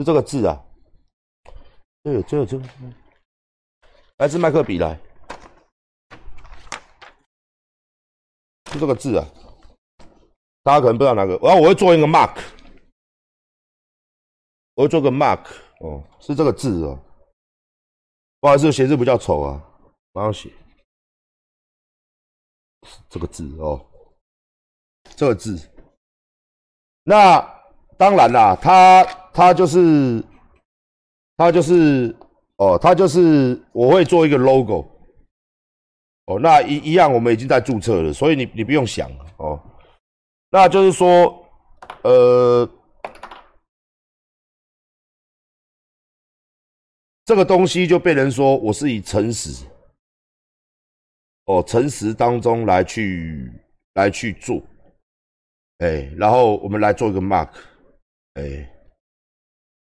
是这个字啊，这有这有这个，来自麦克笔来，是这个字啊，大家可能不知道哪个，然后我会做一个 mark，我会做个 mark，哦，是这个字哦，不好意思，写字比较丑啊，马上写，这个字哦，这个字，那当然啦，他他就是他就是哦，他就是我会做一个 logo，哦，那一一样我们已经在注册了，所以你你不用想哦，那就是说，呃。这个东西就被人说我是以诚实，哦，诚实当中来去来去做，哎，然后我们来做一个 mark，哎，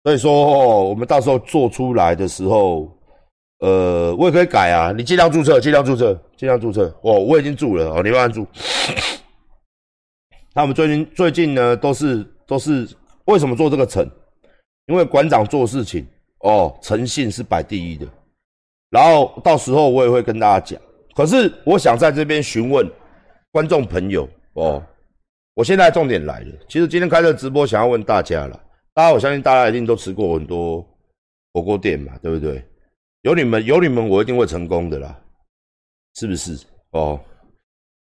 所以说哦，我们到时候做出来的时候，呃，我也可以改啊，你尽量注册，尽量注册，尽量注册，哦，我已经注了哦，你慢慢注。那我们最近最近呢，都是都是为什么做这个诚？因为馆长做事情。哦，诚信是摆第一的，然后到时候我也会跟大家讲。可是我想在这边询问观众朋友哦，我现在重点来了。其实今天开这直播，想要问大家了。大家，我相信大家一定都吃过很多火锅店嘛，对不对？有你们，有你们，我一定会成功的啦，是不是？哦，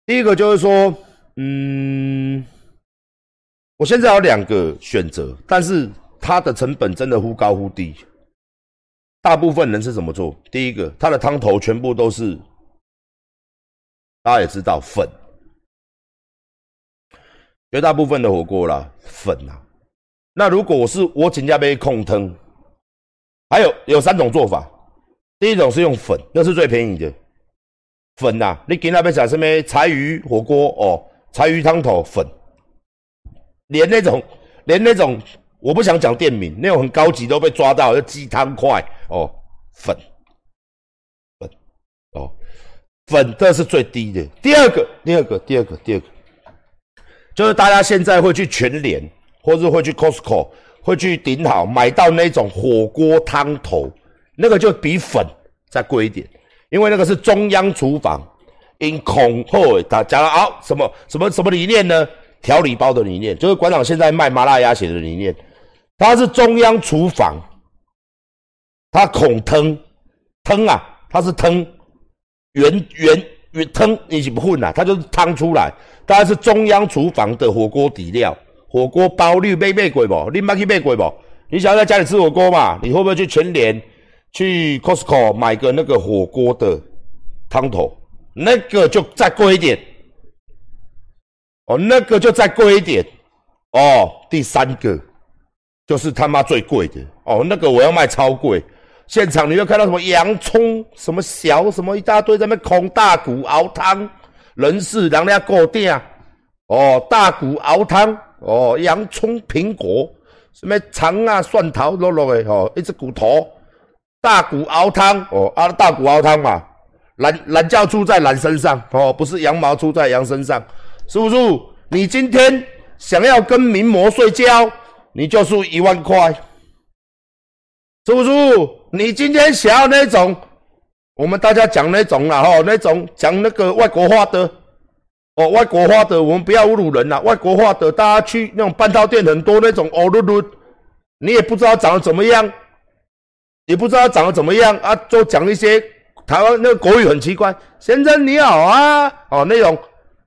第一个就是说，嗯，我现在有两个选择，但是它的成本真的忽高忽低。大部分人是怎么做？第一个，它的汤头全部都是，大家也知道粉，绝大部分的火锅啦，粉啊。那如果我是我请家杯控汤，还有有三种做法。第一种是用粉，那是最便宜的粉呐。你给那边讲什么柴鱼火锅哦，柴鱼汤头粉，连那种连那种。我不想讲店名，那种很高级都被抓到，就鸡汤块哦，粉粉哦，粉这是最低的。第二个，第二个，第二个，第二个，就是大家现在会去全联，或是会去 Costco，会去顶好买到那种火锅汤头，那个就比粉再贵一点，因为那个是中央厨房因恐吓他讲了啊什么什么什么理念呢？调理包的理念，就是馆长现在卖麻辣鸭血的理念。它是中央厨房，它孔汤，汤啊，它是汤圆圆圆汤，你是不混啊？它就是汤出来，它是中央厨房的火锅底料，火锅包你买买过不？你买去买过不？你想要在家里吃火锅嘛？你会不会去全联、去 Costco 买个那个火锅的汤头？那个就再贵一点，哦，那个就再贵一点，哦，第三个。就是他妈最贵的哦，那个我要卖超贵。现场你会看到什么洋葱、什么小、什么一大堆在那空大骨熬汤，人是人家过店哦，大骨熬汤哦，洋葱、苹果，什么肠啊、蒜头肉肉的哦，一只骨头，大骨熬汤哦啊，大骨熬汤嘛，懒懒觉出在懒身上哦，不是羊毛出在羊身上，是不是？你今天想要跟名模睡觉？你就输一万块，是不是？你今天想要那种，我们大家讲那种啦，吼，那种讲那个外国话的，哦，外国话的，我们不要侮辱人啦。外国话的，大家去那种半套店很多那种哦噜噜，你也不知道长得怎么样，也不知道长得怎么样啊，就讲一些台湾那个国语很奇怪，先生你好啊，哦，那种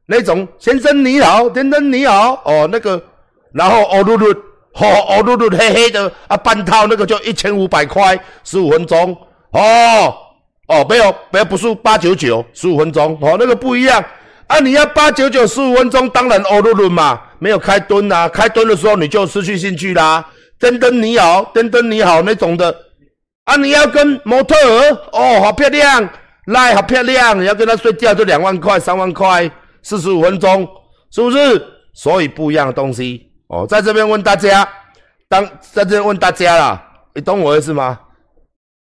那种先生你好，先生你好，哦，那个，然后哦噜噜。哦哦，绿绿黑黑的啊，半套那个就一千五百块，十五分钟。哦哦，没有没有，不是八九九，十五分钟。哦，那个不一样啊！你要八九九十五分钟，当然哦绿绿嘛，没有开蹲呐，开蹲的时候你就失去兴趣啦。噔噔你好，噔噔你好那种的啊！你要跟模特儿哦，好漂亮，来好漂亮，你要跟他睡觉就两万块、三万块，四十五分钟，是不是？所以不一样的东西。哦，在这边问大家，当在这边问大家啦，你懂我意思吗？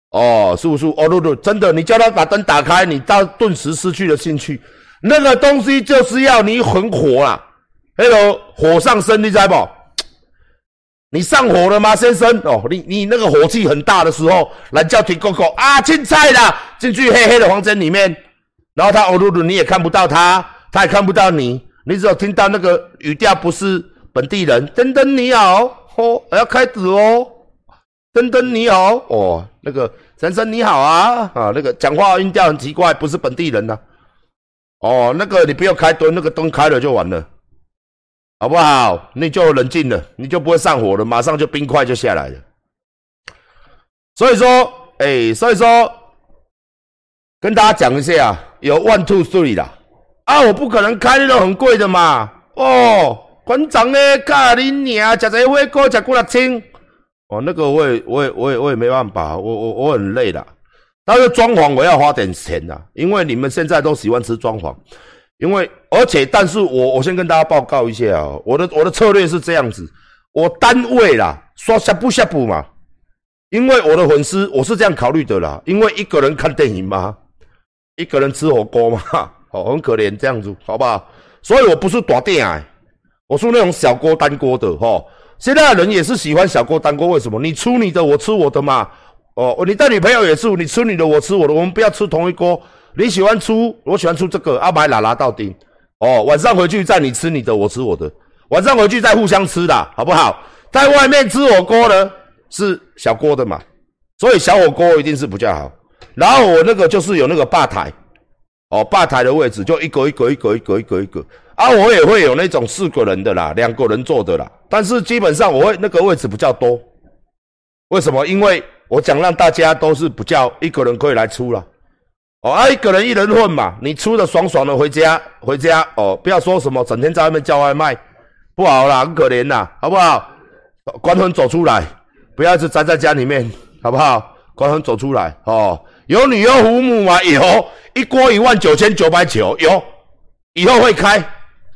哦，是不是，哦，露露，真的，你叫他把灯打开，你到顿时失去了兴趣。那个东西就是要你很火啦，那个火上升，你知不？你上火了吗，先生？哦，你你那个火气很大的时候，来叫停狗狗啊，进菜啦，进去黑黑的房间里面，然后他哦噜噜，你也看不到他，他也看不到你，你只有听到那个语调不是本地人。噔噔你好，哦，要开始哦。噔噔你好，哦，那个先生你好啊，啊，那个讲话音调很奇怪，不是本地人呐。哦，那个你不要开灯，那个灯开了就完了。好不好？你就冷静了，你就不会上火了，马上就冰块就下来了。所以说，哎，所以说，跟大家讲一下，有 one two three 啦。啊，我不可能开那种很贵的嘛。哦，馆长呢，卡你娘，食这火锅食几六千。哦，那个我也，我也，我也，我也没办法，我我我很累的。但是装潢我要花点钱的，因为你们现在都喜欢吃装潢。因为，而且，但是我我先跟大家报告一下啊，我的我的策略是这样子，我单位啦，说下不下不嘛，因为我的粉丝我是这样考虑的啦，因为一个人看电影嘛，一个人吃火锅嘛，哦，很可怜这样子，好不好？所以我不是大店啊，我是那种小锅单锅的哈。现在的人也是喜欢小锅单锅，为什么？你出你的，我吃我的嘛。哦，你带女朋友也是，你吃你的，我吃我的，我们不要吃同一锅。你喜欢出，我喜欢出这个，阿白拉拉到丁。哦，晚上回去再你吃你的，我吃我的。晚上回去再互相吃的，好不好？在外面吃火锅呢，是小锅的嘛，所以小火锅一定是比较好。然后我那个就是有那个吧台，哦，吧台的位置就一格一格一格一格一格一格。啊，我也会有那种四个人的啦，两个人坐的啦。但是基本上我会那个位置比较多。为什么？因为我讲让大家都是不叫一个人可以来出了。哦，啊，一个人一人混嘛，你出的爽爽的回家，回家哦，不要说什么整天在外面叫外卖，不好啦，很可怜呐，好不好？关门走出来，不要一直宅在家里面，好不好？关门走出来哦，有女优服务吗？有，一锅一万九千九百九，有，以后会开，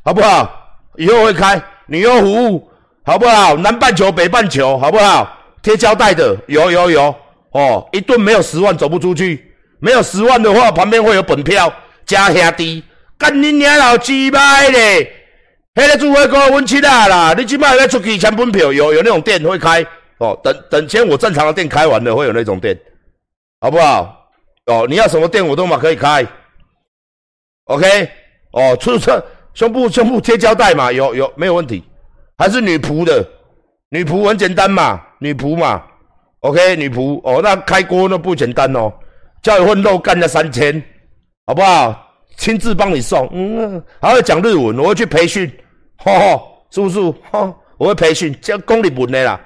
好不好？以后会开女优服务，好不好？南半球、北半球，好不好？贴胶带的，有有有，哦，一顿没有十万走不出去。没有十万的话，旁边会有本票加兄弟，干你娘老鸡巴嘞！迄个煮火锅温七啊啦，你起码要出去签本票，有有那种店会开哦。等等，先我正常的店开完了，会有那种店，好不好？哦，你要什么店我都嘛可以开。OK，哦，出车胸部胸部贴胶带嘛，有有没有问题？还是女仆的，女仆很简单嘛，女仆嘛。OK，女仆哦，那开锅那不简单哦。叫一份肉干要三千，好不好？亲自帮你送，嗯，还会讲日文，我会去培训，吼吼，是不是？吼，我会培训教公里文的啦，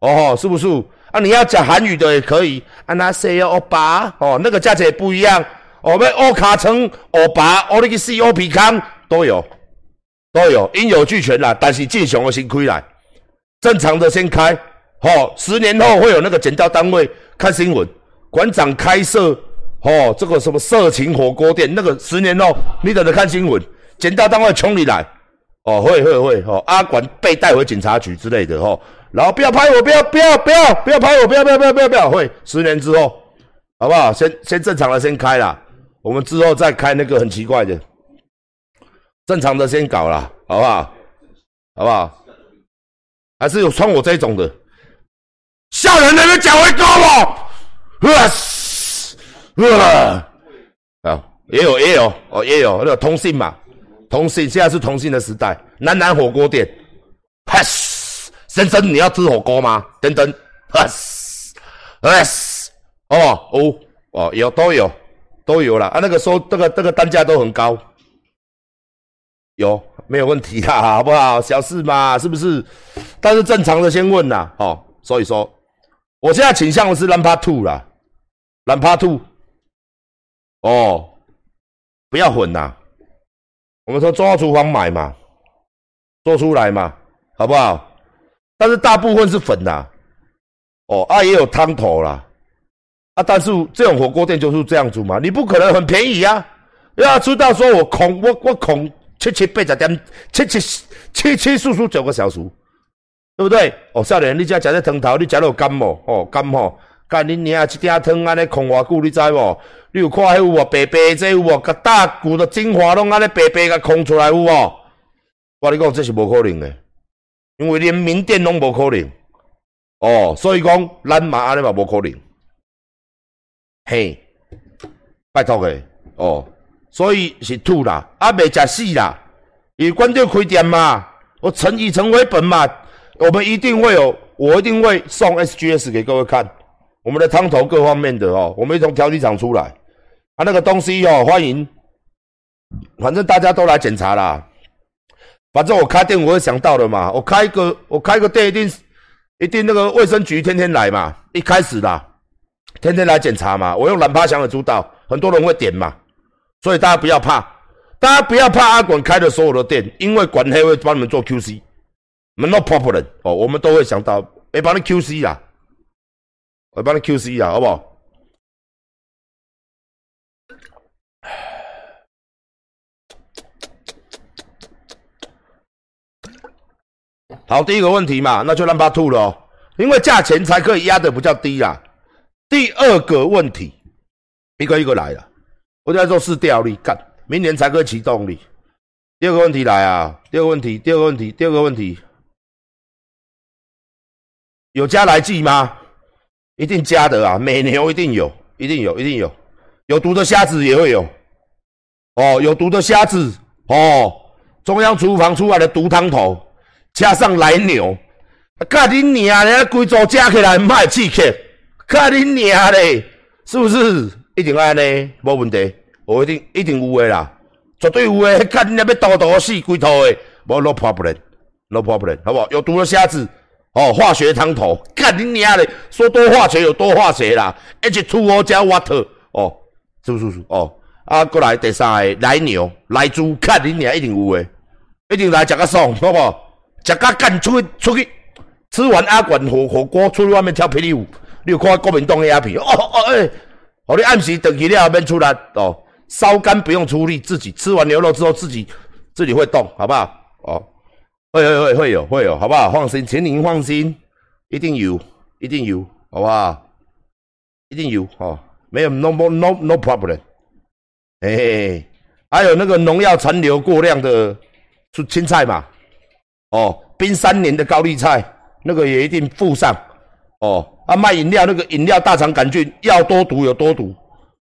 哦，是不是？啊，你要讲韩语的也可以，啊，那谁要欧巴？哦，那个价钱也不一样，我们欧卡城、欧巴、欧力士、欧皮康都有，都有，应有俱全啦。但是进雄的先亏来，正常的先开，哦，十年后会有那个检调单位看新闻。馆长开设哦，这个什么色情火锅店，那个十年后你等着看新闻，检调单位冲你来哦，会会会哦，阿管被带回警察局之类的哦，然后不要拍我，不要不要不要不要拍我，不要不要不要不要不要，会十年之后好不好？先先正常的先开啦，我们之后再开那个很奇怪的，正常的先搞啦，好不好？好不好？还是有穿我这种的，吓人那脚会高哦。哇嘶！哇啊，也有也有哦，也有那个通信嘛，通信现在是通信的时代。南南火锅店，哈嘶！先生，你要吃火锅吗？等等，哈嘶！哈嘶！哦哦哦，有都有都有了啊，那个收这个这个单价都很高，有没有问题啦？好不好？小事嘛，是不是？但是正常的先问啦，哦，所以说我现在倾向的是 Number Two 啦。蓝趴兔，哦，不要混呐！我们说中央厨房买嘛，做出来嘛，好不好？但是大部分是粉呐，哦啊也有汤头啦，啊但是这种火锅店就是这样子嘛，你不可能很便宜啊！要知道说我恐我我恐七七八十点七七七七四十九个小时，对不对？哦，少年，你家食这汤头，你食到干无？哦，干吼。干恁娘！一鼎汤安尼空偌久，你知无？你有看迄有无？白白这有无？甲大骨的精华拢安尼白白甲空出来有无？我你讲这是无可能的，因为连名店拢无可能。哦，所以讲咱嘛安尼嘛无可能，嘿，拜托诶，哦，所以是吐啦，啊未食死啦，伊关掉开店嘛，我诚意诚为本嘛，我们一定会有，我一定会送 SGS 给各位看，我们的汤头各方面的哦，我们从调理厂出来，啊那个东西哦，欢迎，反正大家都来检查啦，反正我开店我会想到的嘛，我开一个我开个店一定。一定那个卫生局天天来嘛，一开始啦，天天来检查嘛。我用蓝趴祥的主导，很多人会点嘛，所以大家不要怕，大家不要怕阿管开的所有的店，因为管黑会帮你们做 QC no problem 哦，我们都会想到，会帮你 QC 啊，我帮你 QC 啊，好不好？好，第一个问题嘛，那就让他吐了，因为价钱才可以压的比较低啦。第二个问题，一个一个来了，我在做试调力，干，明年才可以启动力。第二个问题来啊，第二个问题，第二个问题，第二个问题，有加来剂吗？一定加的啊，美牛一定有，一定有，一定有，有毒的虾子也会有，哦，有毒的虾子，哦，中央厨房出来的毒汤头。加上来牛，看你娘嘞，贵州加起来卖刺客，看你娘嘞，是不是？一定安尼，无问题，我一定一定有诶啦，绝对有诶。看你娘要刀刀死龟头诶，无 no problem，no problem，好不好？有毒的虾子，哦，化学汤头，看你娘嘞，说多化学有多化学啦，H2O 加 water，哦，是不是？哦，啊，过来第三个来牛来猪，看你娘一定有诶，一定来食个爽，好不好？食个干出去出去，吃完阿管火火锅，出去外面跳霹雳舞。你有看国民党的鸦片？哦哦诶，我你暗时等起了免出来哦，烧干不用出力，自己吃完牛肉之后自己自己会动，好不好？哦，会会会会有会有，好不好？放心，请您放心，一定有，一定有，好不好？一定有哦，没有 no no no no problem。嘿嘿，还有那个农药残留过量的是青菜嘛？哦，冰三年的高丽菜，那个也一定附上。哦，啊，卖饮料那个饮料大肠杆菌要多毒有多毒，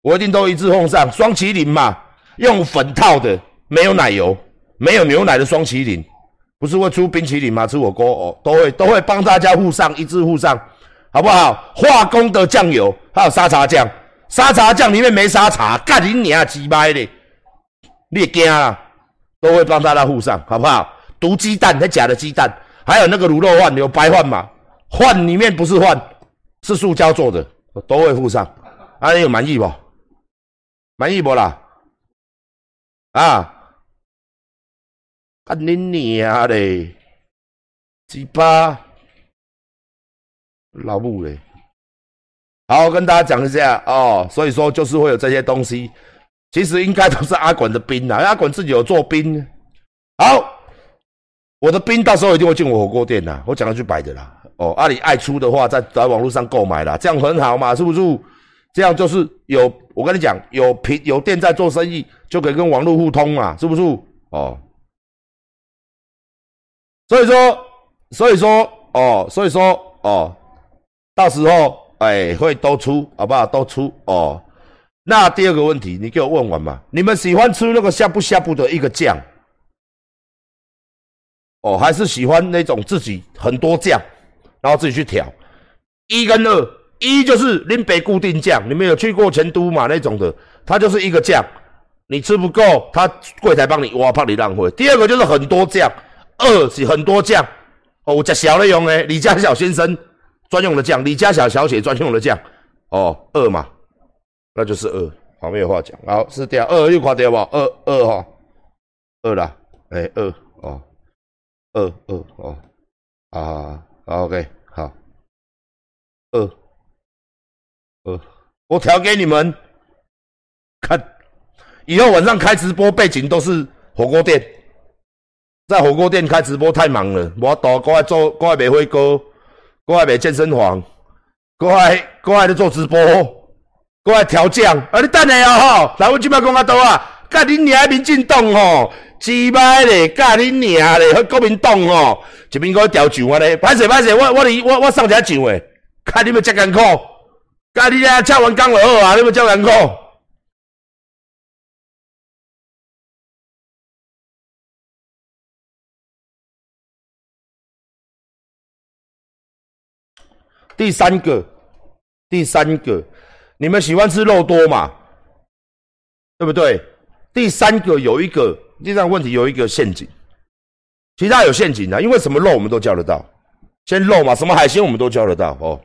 我一定都一致奉上。双麒麟嘛，用粉套的，没有奶油，没有牛奶的双麒麟，不是会出冰淇淋吗？吃火锅哦，都会都会帮大家附上，一致附上，好不好？化工的酱油，还有沙茶酱，沙茶酱里面没沙茶，干你娘鸡掰的，你也惊啊？都会帮大家附上，好不好？毒鸡蛋，那假的鸡蛋，还有那个卤肉饭，有白饭嘛？饭里面不是饭，是塑胶做的，都会附上。啊，你有满意不？满意不啦？啊？干你娘嘞！鸡巴，老母嘞！好，跟大家讲一下哦。所以说，就是会有这些东西，其实应该都是阿管的兵啊，阿管自己有做兵。好。我的兵到时候一定会进我火锅店的，我讲的句白的啦。哦，阿里爱出的话，在在网络上购买啦，这样很好嘛，是不是？这样就是有，我跟你讲，有平有店在做生意，就可以跟网络互通嘛，是不是？哦，所以说，所以说，哦，所以说，哦，到时候，哎，会都出，好不好？都出哦。那第二个问题，你给我问完嘛？你们喜欢吃那个下不下不的一个酱？哦，还是喜欢那种自己很多酱，然后自己去调。一跟二，一就是林北固定酱，你们有去过成都嘛？那种的，它就是一个酱，你吃不够，他柜台帮你挖，怕你浪费。第二个就是很多酱，二是很多酱。哦，我家小的用诶，李家小先生专用的酱，李家小小姐专用的酱。哦，二嘛，那就是二，好，没有话讲。好，是掉二又垮掉吧？二二哈，二啦，哎，二哦。二二哦，啊，OK，好，二二，我调给你们看，以后晚上开直播背景都是火锅店，在火锅店开直播太忙了，我多过来做，过来卖火锅，过来卖健身房，过来过来做直播，过来调酱，啊，你等下哦吼，来我即摆讲较多啊，甲恁娘民进党吼。鸡巴嘞，干恁娘嘞！和国民党吼，一边搁调酒啊咧，歹势歹势，我我哩我我上只酒诶，看你们遮艰苦，甲你啊吃完工就好啊，你们遮艰苦。第三个，第三个，你们喜欢吃肉多嘛？对不对？第三个有一个第三个问题有一个陷阱，其他有陷阱的，因为什么肉我们都叫得到，先肉嘛，什么海鲜我们都叫得到哦。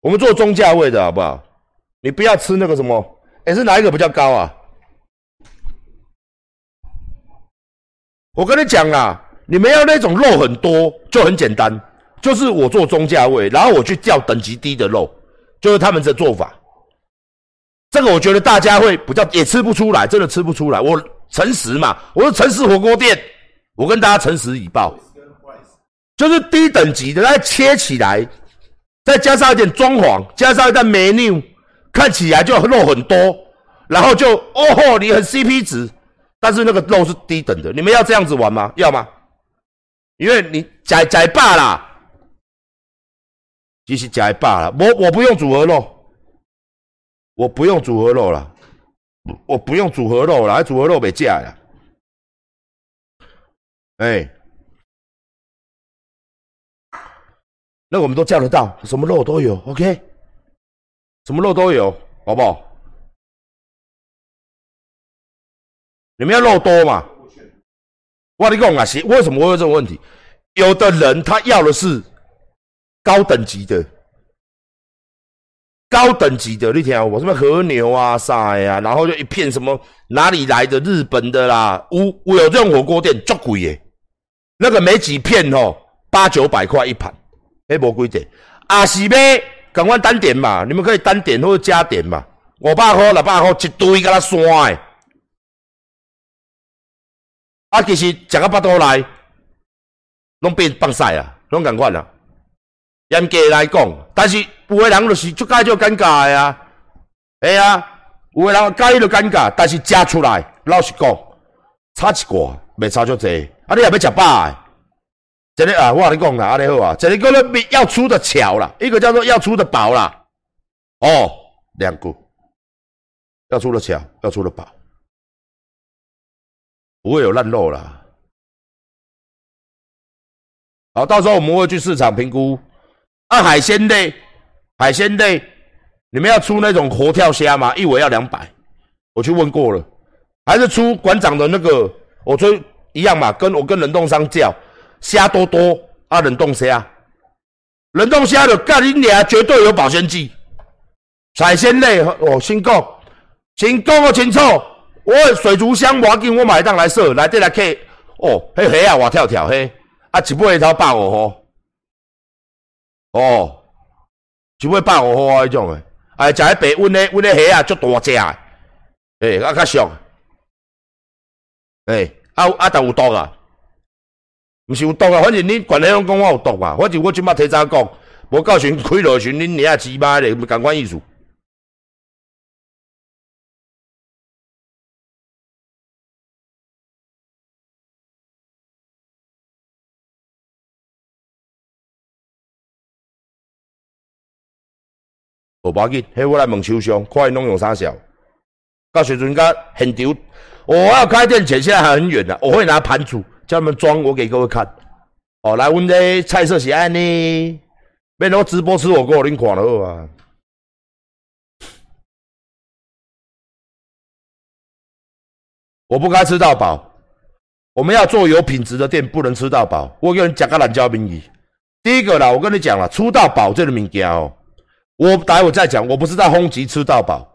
我们做中价位的好不好？你不要吃那个什么，哎，是哪一个比较高啊？我跟你讲啦，你们要那种肉很多就很简单。就是我做中价位，然后我去钓等级低的肉，就是他们的做法。这个我觉得大家会比较也吃不出来，真的吃不出来。我诚实嘛，我是诚实火锅店，我跟大家诚实以报，就是低等级的，它切起来，再加上一点装潢，加上一点 menu，看起来就肉很多，然后就哦吼，你很 CP 值，但是那个肉是低等的。你们要这样子玩吗？要吗？因为你宰宰罢啦。其实加一罢了，我我不用组合肉，我不用组合肉了，我不用组合肉了，组合肉没价呀。哎，那我们都叫得到，什么肉都有，OK，什么肉都有，好不好？你们要肉多嘛？我跟你讲啊，是为什么会有这种问题？有的人他要的是。高等级的，高等级的，你听我什么和牛啊啥呀，然后就一片什么哪里来的日本的啦，有有这种火锅店足贵耶，那个没几片哦，八九百块一盘，哎，无贵点，啊是呗，赶快单点嘛，你们可以单点或者加点嘛，五百块六百块一堆给他刷诶，啊其实食个巴肚来，拢变放晒啊，拢赶快啦。严格来讲，但是有的人就是出街就尴尬的啊，哎呀，有的人介意就尴尬，但是食出来，老实讲，差一寡，未差足济。啊，你也要食饱的，这个啊，我跟你讲啦，啊，你好啊，这个叫做要出的巧啦，一个叫做要出的饱啦。哦，两个，要出的巧，要出的饱，不会有烂肉啦。好，到时候我们会去市场评估。啊，海鲜类，海鲜类，你们要出那种活跳虾吗？一尾要两百，我去问过了，还是出馆长的那个，我说一样嘛，跟我跟冷冻商叫虾多多啊，冷冻虾，冷冻虾的干你娘，绝对有保鲜剂。海鲜类哦，先讲，先讲个清楚，我水族箱我紧，我买一档来设，来这来客，哦，嘿嘿啊，活跳跳嘿，啊，一尾头百五号。哦，就要百五块啊！迄种诶，哎，食迄白温诶，温诶虾啊，足大只诶，诶，啊较俗，诶，啊啊，但有毒啊，毋是有毒啊，反正恁管理拢讲我有毒嘛，反正我即摆提早讲，无到时开落时恁娘鸡巴咧，共款意思。无要紧，迄我来问秋香，看因拢用啥笑。到时阵甲现场，我要开店前现在还很远呢，我会拿盘子叫他们装，我给各位看。哦，来，阮这菜色是安尼，免我直播吃火锅，恁看了好啊。我不该吃到饱，我们要做有品质的店，不能吃到饱。我跟你讲个懒教民意，第一个啦，我跟你讲了，出到饱这个物件哦。我待会再讲，我不是在轰击吃到饱，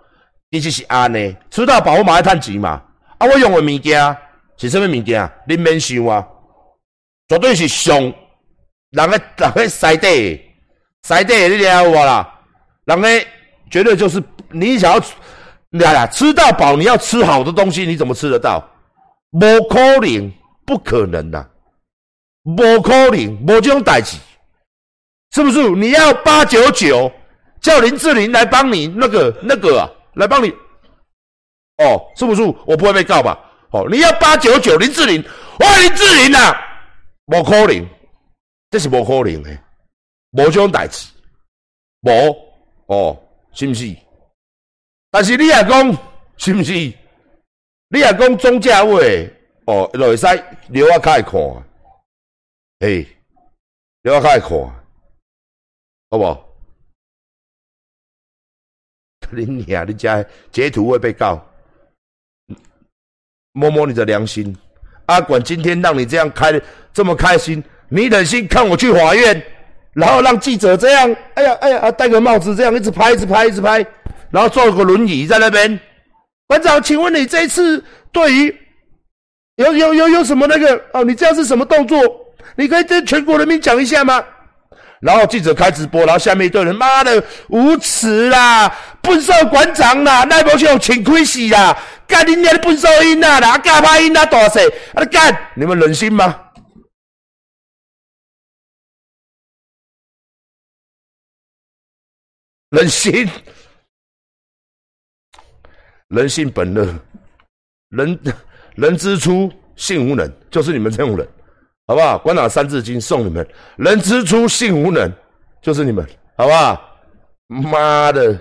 你只是安尼吃到饱，我马上趁钱嘛。啊，我用的物件是什么物件？你免想啊，绝对是上人个人个西底西底，你听我啦？人个绝对就是你想要，来啦，吃到饱，你要吃好的东西，你怎么吃得到？无可能，不可能的，无可能，无这种代志，是不是？你要八九九。叫林志玲来帮你那个那个啊，来帮你哦，是不是？我不会被告吧？哦，你要八九九林志玲，我林志玲啊，我可能，这是无可能的，无这种代志，无哦，是毋是？但是你也讲，是毋是？你也讲中价位哦，就会使留啊开看，诶，留啊开看，好你娘，你家截图会被告，摸摸你的良心。阿管今天让你这样开这么开心，你忍心看我去法院，然后让记者这样，哎呀哎呀，戴个帽子这样一直拍，一直拍，一直拍，然后坐个轮椅在那边。馆长，请问你这次对于有有有有什么那个哦？你这样是什么动作？你可以跟全国人民讲一下吗？然后记者开直播，然后下面一堆人，妈的无耻啦，笨兽馆长啦，那波就请亏死啦，干你娘的笨兽音啦，干拍音啊，大谁？啊干，你们忍心吗？忍心？人性本恶，人人之初性无能，就是你们这种人。好不好？关哪三字经送你们。人之初性无能，就是你们，好不好？妈的！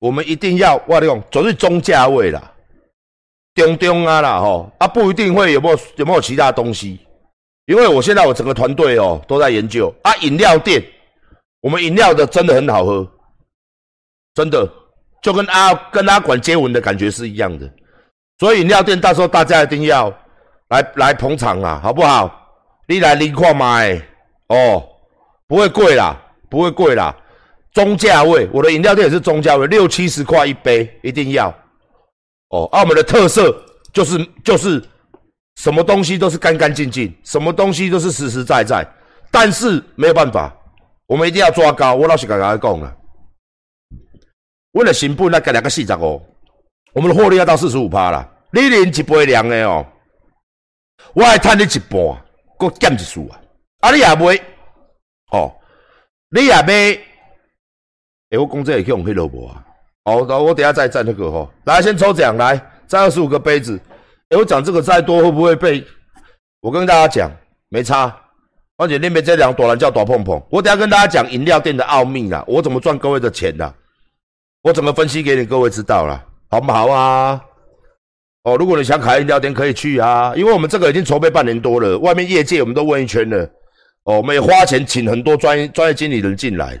我们一定要我讲，走是中价位啦，中中啊啦吼，啊不一定会有没有有没有其他东西，因为我现在我整个团队哦都在研究啊饮料店，我们饮料的真的很好喝，真的就跟阿跟阿管接吻的感觉是一样的，所以饮料店到时候大家一定要来来捧场啊，好不好？你来领看买哦，不会贵啦，不会贵啦。中价位，我的饮料店也是中价位，六七十块一杯，一定要哦。澳门的特色就是就是什么东西都是干干净净，什么东西都是实实在在。但是没有办法，我们一定要抓高。我老实跟大家讲了，为了成本那改两个四十哦，我们的获利要到四十五趴啦。你连一杯凉的哦，我还赚你一半，搁减一数啊。啊，你也买哦，你也买。哎，我公这也可以用黑萝卜啊！好，那我等下再再那个哈，来先抽奖，来再二十五个杯子。哎，我讲这个再多会不会被？我跟大家讲，没差。而且那边这两朵人叫朵碰碰，我等下跟大家讲饮料店的奥秘啦，我怎么赚各位的钱的，我怎么分析给你各位知道了，好不好啊？哦，如果你想开饮料店可以去啊，因为我们这个已经筹备半年多了，外面业界我们都问一圈了。哦，我们也花钱请很多专业专业经理人进来。